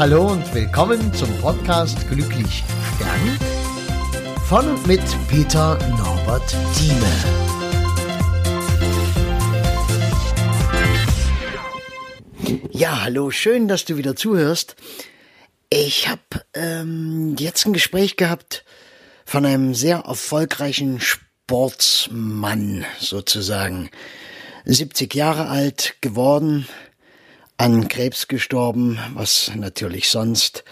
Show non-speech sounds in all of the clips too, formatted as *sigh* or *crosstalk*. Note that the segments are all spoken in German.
Hallo und willkommen zum Podcast Glücklich Stern von und mit Peter Norbert Thieme. Ja, hallo, schön, dass du wieder zuhörst. Ich habe ähm, jetzt ein Gespräch gehabt von einem sehr erfolgreichen Sportsmann sozusagen. 70 Jahre alt geworden, an Krebs gestorben, was natürlich sonst.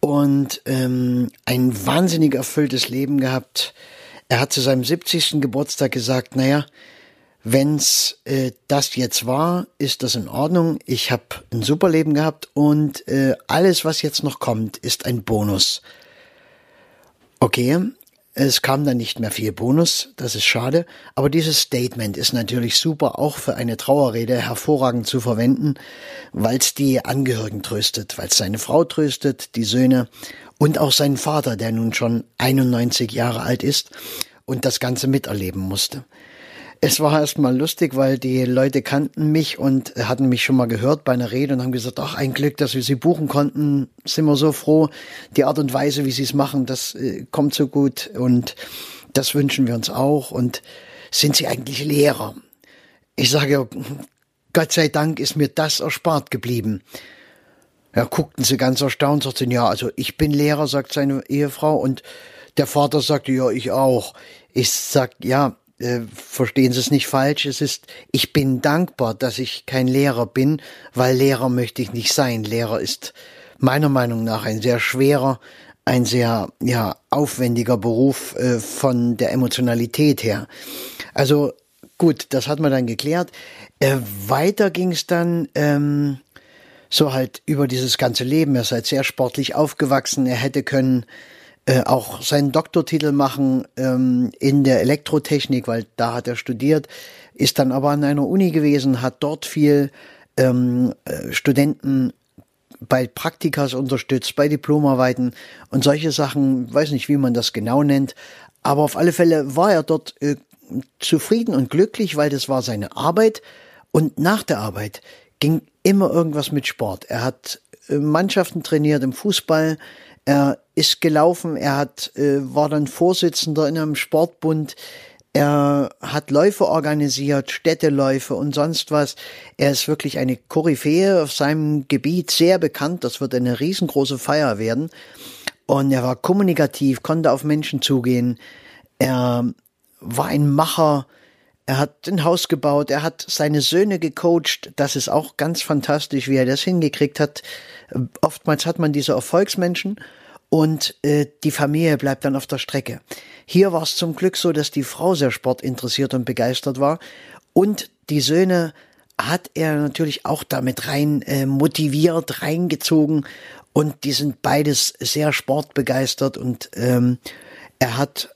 Und ähm, ein wahnsinnig erfülltes Leben gehabt. Er hat zu seinem 70. Geburtstag gesagt, naja, wenn's äh, das jetzt war, ist das in Ordnung. Ich habe ein super Leben gehabt und äh, alles, was jetzt noch kommt, ist ein Bonus. Okay, es kam dann nicht mehr viel Bonus, das ist schade, aber dieses Statement ist natürlich super auch für eine Trauerrede hervorragend zu verwenden, weil es die Angehörigen tröstet, weil es seine Frau tröstet, die Söhne und auch seinen Vater, der nun schon 91 Jahre alt ist und das Ganze miterleben musste. Es war erstmal lustig, weil die Leute kannten mich und hatten mich schon mal gehört bei einer Rede und haben gesagt, ach, ein Glück, dass wir sie buchen konnten. Sind wir so froh. Die Art und Weise, wie sie es machen, das äh, kommt so gut und das wünschen wir uns auch. Und sind sie eigentlich Lehrer? Ich sage, Gott sei Dank ist mir das erspart geblieben. Ja, guckten sie ganz erstaunt, sagten, ja, also ich bin Lehrer, sagt seine Ehefrau und der Vater sagte, ja, ich auch. Ich sag, ja, äh, verstehen Sie es nicht falsch, es ist, ich bin dankbar, dass ich kein Lehrer bin, weil Lehrer möchte ich nicht sein. Lehrer ist meiner Meinung nach ein sehr schwerer, ein sehr ja aufwendiger Beruf äh, von der Emotionalität her. Also gut, das hat man dann geklärt. Äh, weiter ging es dann ähm, so halt über dieses ganze Leben. Er ist halt sehr sportlich aufgewachsen. Er hätte können äh, auch seinen Doktortitel machen ähm, in der Elektrotechnik, weil da hat er studiert, ist dann aber an einer Uni gewesen, hat dort viel ähm, äh, Studenten bei Praktikas unterstützt, bei Diplomarbeiten und solche Sachen, weiß nicht, wie man das genau nennt, aber auf alle Fälle war er dort äh, zufrieden und glücklich, weil das war seine Arbeit und nach der Arbeit ging immer irgendwas mit Sport. Er hat äh, Mannschaften trainiert im Fußball, er ist gelaufen, er hat, äh, war dann Vorsitzender in einem Sportbund, er hat Läufe organisiert, Städteläufe und sonst was. Er ist wirklich eine Koryphäe auf seinem Gebiet, sehr bekannt. Das wird eine riesengroße Feier werden. Und er war kommunikativ, konnte auf Menschen zugehen. Er war ein Macher. Er hat ein Haus gebaut. Er hat seine Söhne gecoacht. Das ist auch ganz fantastisch, wie er das hingekriegt hat. Oftmals hat man diese Erfolgsmenschen und äh, die Familie bleibt dann auf der Strecke. Hier war es zum Glück so, dass die Frau sehr sportinteressiert und begeistert war und die Söhne hat er natürlich auch damit rein äh, motiviert, reingezogen und die sind beides sehr sportbegeistert und ähm, er hat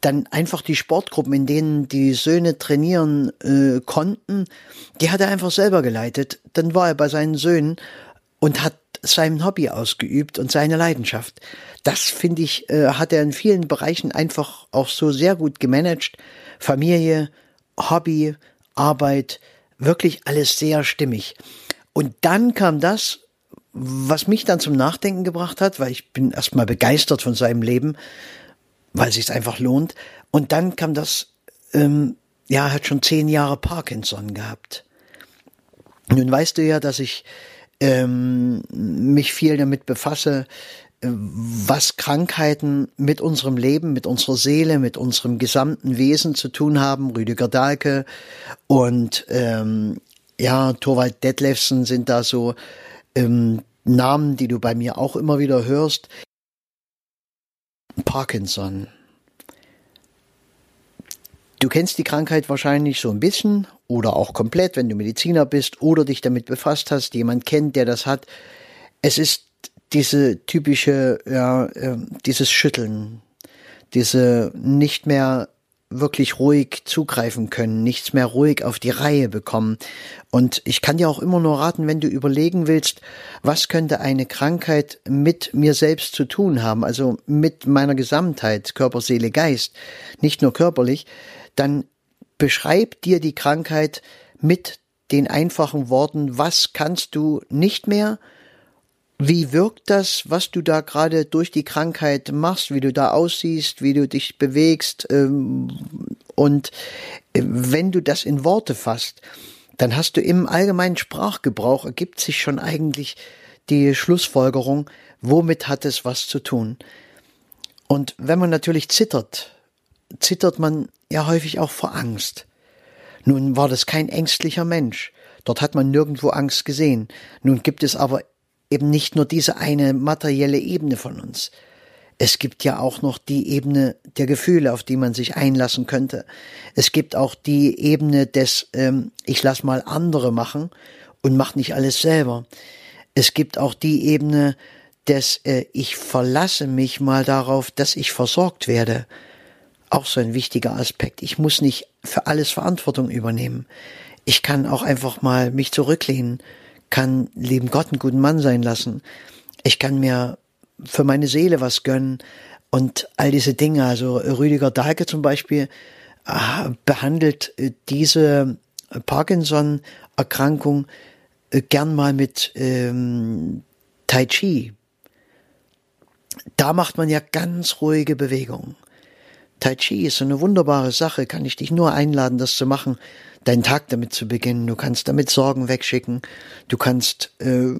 dann einfach die Sportgruppen, in denen die Söhne trainieren äh, konnten, die hat er einfach selber geleitet. Dann war er bei seinen Söhnen und hat sein Hobby ausgeübt und seine Leidenschaft. Das finde ich, äh, hat er in vielen Bereichen einfach auch so sehr gut gemanagt. Familie, Hobby, Arbeit, wirklich alles sehr stimmig. Und dann kam das, was mich dann zum Nachdenken gebracht hat, weil ich bin erstmal begeistert von seinem Leben, weil es sich einfach lohnt. Und dann kam das, ähm, ja, hat schon zehn Jahre Parkinson gehabt. Nun weißt du ja, dass ich ähm, mich viel damit befasse, äh, was Krankheiten mit unserem Leben, mit unserer Seele, mit unserem gesamten Wesen zu tun haben. Rüdiger Dahlke und ähm, ja, Torwald Detlefsen sind da so ähm, Namen, die du bei mir auch immer wieder hörst. Parkinson. Du kennst die Krankheit wahrscheinlich so ein bisschen oder auch komplett, wenn du Mediziner bist oder dich damit befasst hast, jemand kennt, der das hat. Es ist diese typische, ja, äh, dieses Schütteln, diese nicht mehr wirklich ruhig zugreifen können, nichts mehr ruhig auf die Reihe bekommen. Und ich kann dir auch immer nur raten, wenn du überlegen willst, was könnte eine Krankheit mit mir selbst zu tun haben, also mit meiner Gesamtheit, Körper, Seele, Geist, nicht nur körperlich, dann beschreib dir die Krankheit mit den einfachen Worten, was kannst du nicht mehr Wie wirkt das, was du da gerade durch die Krankheit machst, wie du da aussiehst, wie du dich bewegst? Ähm, und äh, wenn du das in Worte fasst, dann hast du im allgemeinen Sprachgebrauch ergibt sich schon eigentlich die Schlussfolgerung, womit hat es was zu tun. Und wenn man natürlich zittert, zittert man ja häufig auch vor Angst. Nun war das kein ängstlicher Mensch. Dort hat man nirgendwo Angst gesehen. Nun gibt es aber eben nicht nur diese eine materielle Ebene von uns. Es gibt ja auch noch die Ebene der Gefühle, auf die man sich einlassen könnte. Es gibt auch die Ebene des ähm, Ich lass mal andere machen und mach nicht alles selber. Es gibt auch die Ebene des äh, Ich verlasse mich mal darauf, dass ich versorgt werde. Auch so ein wichtiger Aspekt. Ich muss nicht für alles Verantwortung übernehmen. Ich kann auch einfach mal mich zurücklehnen kann lieben Gott einen guten Mann sein lassen. Ich kann mir für meine Seele was gönnen und all diese Dinge. Also Rüdiger Dahlke zum Beispiel äh, behandelt äh, diese Parkinson-Erkrankung äh, gern mal mit ähm, Tai Chi. Da macht man ja ganz ruhige Bewegungen. Tai Chi ist so eine wunderbare Sache, kann ich dich nur einladen, das zu machen deinen Tag damit zu beginnen. Du kannst damit Sorgen wegschicken. Du kannst äh,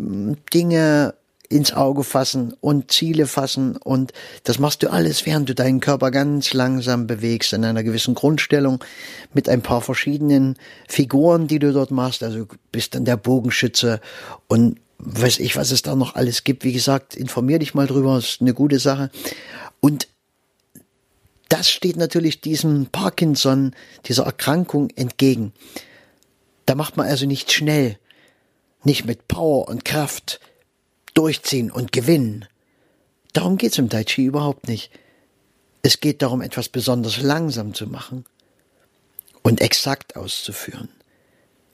Dinge ins Auge fassen und Ziele fassen und das machst du alles, während du deinen Körper ganz langsam bewegst in einer gewissen Grundstellung mit ein paar verschiedenen Figuren, die du dort machst. Also bist dann der Bogenschütze und weiß ich, was es da noch alles gibt. Wie gesagt, informier dich mal drüber, ist eine gute Sache. Und das steht natürlich diesem Parkinson, dieser Erkrankung entgegen. Da macht man also nicht schnell, nicht mit Power und Kraft durchziehen und gewinnen. Darum geht's im Tai Chi überhaupt nicht. Es geht darum, etwas besonders langsam zu machen und exakt auszuführen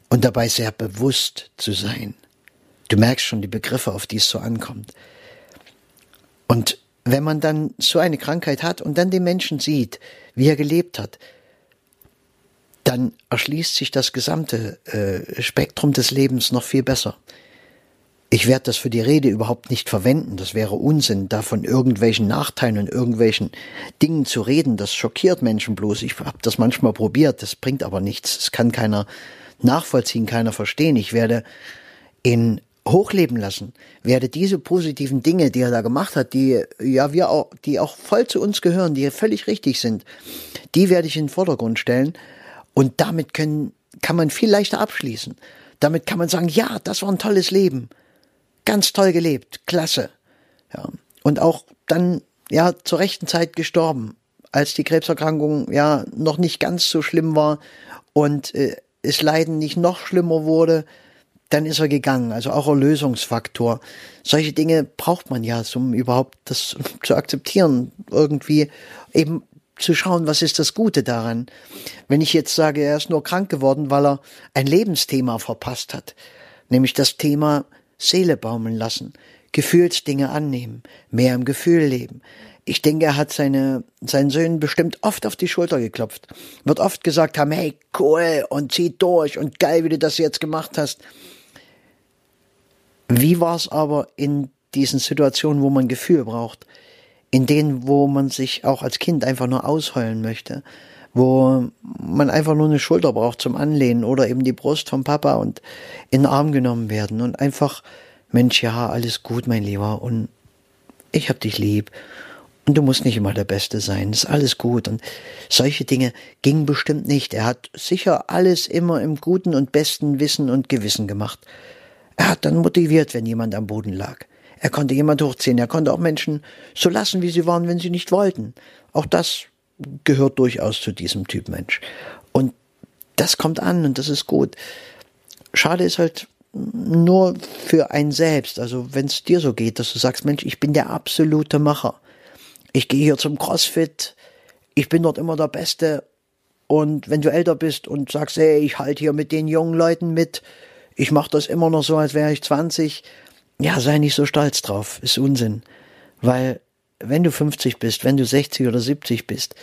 und dabei sehr bewusst zu sein. Du merkst schon die Begriffe, auf die es so ankommt. Und wenn man dann so eine Krankheit hat und dann den Menschen sieht, wie er gelebt hat, dann erschließt sich das gesamte äh, Spektrum des Lebens noch viel besser. Ich werde das für die Rede überhaupt nicht verwenden. Das wäre Unsinn, da von irgendwelchen Nachteilen und irgendwelchen Dingen zu reden. Das schockiert Menschen bloß. Ich habe das manchmal probiert, das bringt aber nichts. Es kann keiner nachvollziehen, keiner verstehen. Ich werde in hochleben lassen, werde diese positiven Dinge, die er da gemacht hat, die ja wir auch, die auch voll zu uns gehören, die völlig richtig sind, die werde ich in den Vordergrund stellen. Und damit können, kann man viel leichter abschließen. Damit kann man sagen, ja, das war ein tolles Leben, ganz toll gelebt, klasse, ja. Und auch dann ja zur rechten Zeit gestorben, als die Krebserkrankung ja noch nicht ganz so schlimm war und äh, es Leiden nicht noch schlimmer wurde, dann ist er gegangen. Also auch Erlösungsfaktor. Solche Dinge braucht man ja, um überhaupt das zu akzeptieren. Irgendwie eben zu schauen, was ist das Gute daran. Wenn ich jetzt sage, er ist nur krank geworden, weil er ein Lebensthema verpasst hat, nämlich das Thema Seele baumeln lassen, Gefühlsdinge annehmen, mehr im Gefühl leben. Ich denke, er hat seine, seinen Söhnen bestimmt oft auf die Schulter geklopft. Wird oft gesagt haben, hey, cool und zieh durch und geil, wie du das jetzt gemacht hast. Wie war es aber in diesen Situationen, wo man Gefühl braucht? In denen, wo man sich auch als Kind einfach nur ausheulen möchte? Wo man einfach nur eine Schulter braucht zum Anlehnen oder eben die Brust vom Papa und in den Arm genommen werden und einfach, Mensch, ja, alles gut, mein Lieber und ich hab dich lieb und du musst nicht immer der Beste sein, ist alles gut. Und solche Dinge gingen bestimmt nicht. Er hat sicher alles immer im guten und besten Wissen und Gewissen gemacht. Er hat dann motiviert, wenn jemand am Boden lag. Er konnte jemand hochziehen. Er konnte auch Menschen so lassen, wie sie waren, wenn sie nicht wollten. Auch das gehört durchaus zu diesem Typ Mensch. Und das kommt an und das ist gut. Schade ist halt nur für einen selbst. Also wenn es dir so geht, dass du sagst, Mensch, ich bin der absolute Macher. Ich gehe hier zum CrossFit. Ich bin dort immer der Beste. Und wenn du älter bist und sagst, hey, ich halte hier mit den jungen Leuten mit, ich mache das immer noch so, als wäre ich 20. Ja, sei nicht so stolz drauf, ist Unsinn. Weil wenn du 50 bist, wenn du 60 oder 70 bist,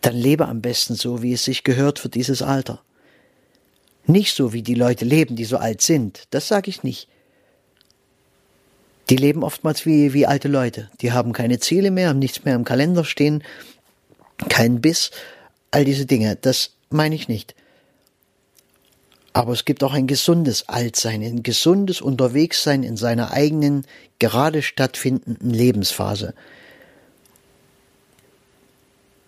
dann lebe am besten so, wie es sich gehört für dieses Alter. Nicht so, wie die Leute leben, die so alt sind. Das sage ich nicht. Die leben oftmals wie, wie alte Leute. Die haben keine Ziele mehr, haben nichts mehr im Kalender stehen, keinen Biss, all diese Dinge. Das meine ich nicht. Aber es gibt auch ein gesundes Altsein, ein gesundes Unterwegssein in seiner eigenen, gerade stattfindenden Lebensphase.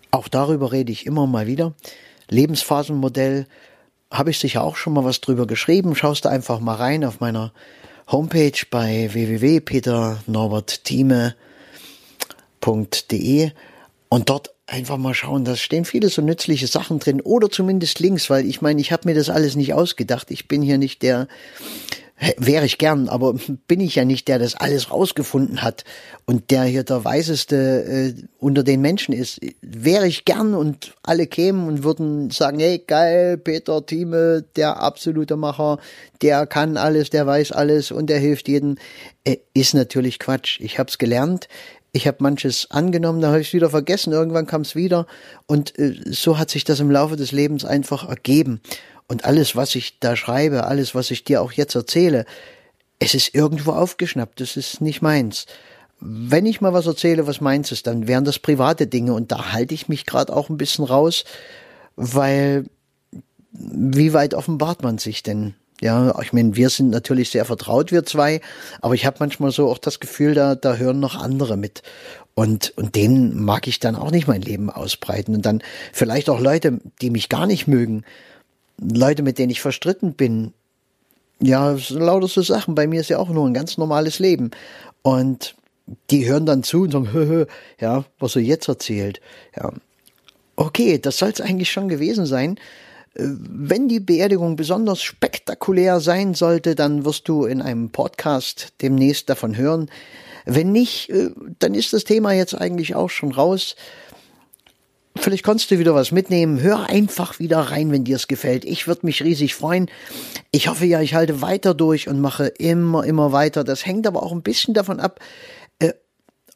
Auch darüber rede ich immer mal wieder. Lebensphasenmodell habe ich sicher auch schon mal was drüber geschrieben. Schaust du einfach mal rein auf meiner Homepage bei www.peternorberttheme.de und dort einfach mal schauen, da stehen viele so nützliche Sachen drin oder zumindest Links, weil ich meine, ich habe mir das alles nicht ausgedacht. Ich bin hier nicht der wäre ich gern, aber *laughs* bin ich ja nicht der, das alles rausgefunden hat und der hier der weiseste äh, unter den Menschen ist. Wäre ich gern und alle kämen und würden sagen, hey, geil, Peter Thieme, der absolute Macher, der kann alles, der weiß alles und der hilft jedem, äh, ist natürlich Quatsch. Ich habe es gelernt, ich habe manches angenommen, dann habe ich es wieder vergessen, irgendwann kam es wieder und äh, so hat sich das im Laufe des Lebens einfach ergeben. Und alles, was ich da schreibe, alles, was ich dir auch jetzt erzähle, es ist irgendwo aufgeschnappt, das ist nicht meins. Wenn ich mal was erzähle, was meins ist, dann wären das private Dinge und da halte ich mich gerade auch ein bisschen raus, weil wie weit offenbart man sich denn? Ja, ich meine, wir sind natürlich sehr vertraut, wir zwei, aber ich habe manchmal so auch das Gefühl, da, da hören noch andere mit. Und, und denen mag ich dann auch nicht mein Leben ausbreiten. Und dann vielleicht auch Leute, die mich gar nicht mögen, Leute, mit denen ich verstritten bin, ja, lauter so Sachen. Bei mir ist ja auch nur ein ganz normales Leben. Und die hören dann zu und sagen, hö, hö, ja, was er jetzt erzählt. Ja. Okay, das soll es eigentlich schon gewesen sein. Äh, wenn die Beerdigung besonders spektakulär sein sollte, dann wirst du in einem Podcast demnächst davon hören. Wenn nicht, äh, dann ist das Thema jetzt eigentlich auch schon raus. Vielleicht konntest du wieder was mitnehmen. Hör einfach wieder rein, wenn dir es gefällt. Ich würde mich riesig freuen. Ich hoffe ja, ich halte weiter durch und mache immer, immer weiter. Das hängt aber auch ein bisschen davon ab, äh,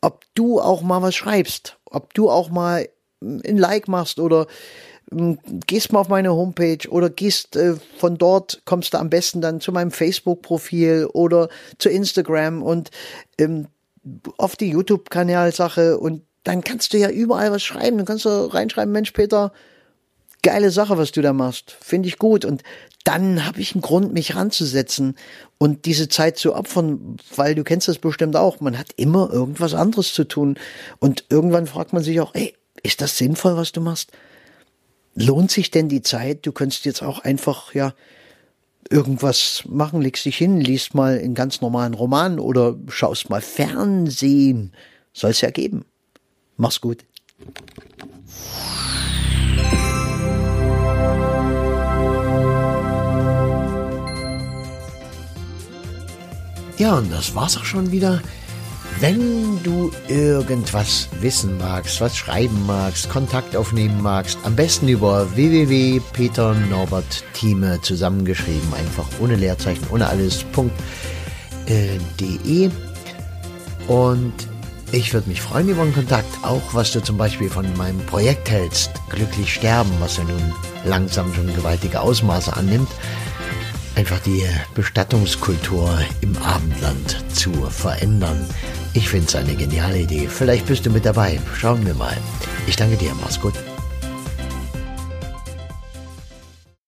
ob du auch mal was schreibst, ob du auch mal ein Like machst oder äh, gehst mal auf meine Homepage oder gehst äh, von dort, kommst du am besten dann zu meinem Facebook-Profil oder zu Instagram und ähm, auf die YouTube-Kanalsache und dann kannst du ja überall was schreiben. Dann kannst du reinschreiben, Mensch, Peter, geile Sache, was du da machst. Finde ich gut. Und dann habe ich einen Grund, mich ranzusetzen und diese Zeit zu opfern, weil du kennst das bestimmt auch. Man hat immer irgendwas anderes zu tun. Und irgendwann fragt man sich auch, ey, ist das sinnvoll, was du machst? Lohnt sich denn die Zeit? Du könntest jetzt auch einfach, ja, irgendwas machen, legst dich hin, liest mal einen ganz normalen Roman oder schaust mal Fernsehen. Soll es ja geben. Mach's gut. Ja, und das war's auch schon wieder. Wenn du irgendwas wissen magst, was schreiben magst, Kontakt aufnehmen magst, am besten über www.peternorbertthieme zusammengeschrieben, einfach ohne Leerzeichen, ohne alles.de. Und ich würde mich freuen über einen Kontakt, auch was du zum Beispiel von meinem Projekt hältst, Glücklich sterben, was ja nun langsam schon gewaltige Ausmaße annimmt, einfach die Bestattungskultur im Abendland zu verändern. Ich finde es eine geniale Idee. Vielleicht bist du mit dabei. Schauen wir mal. Ich danke dir. Mach's gut.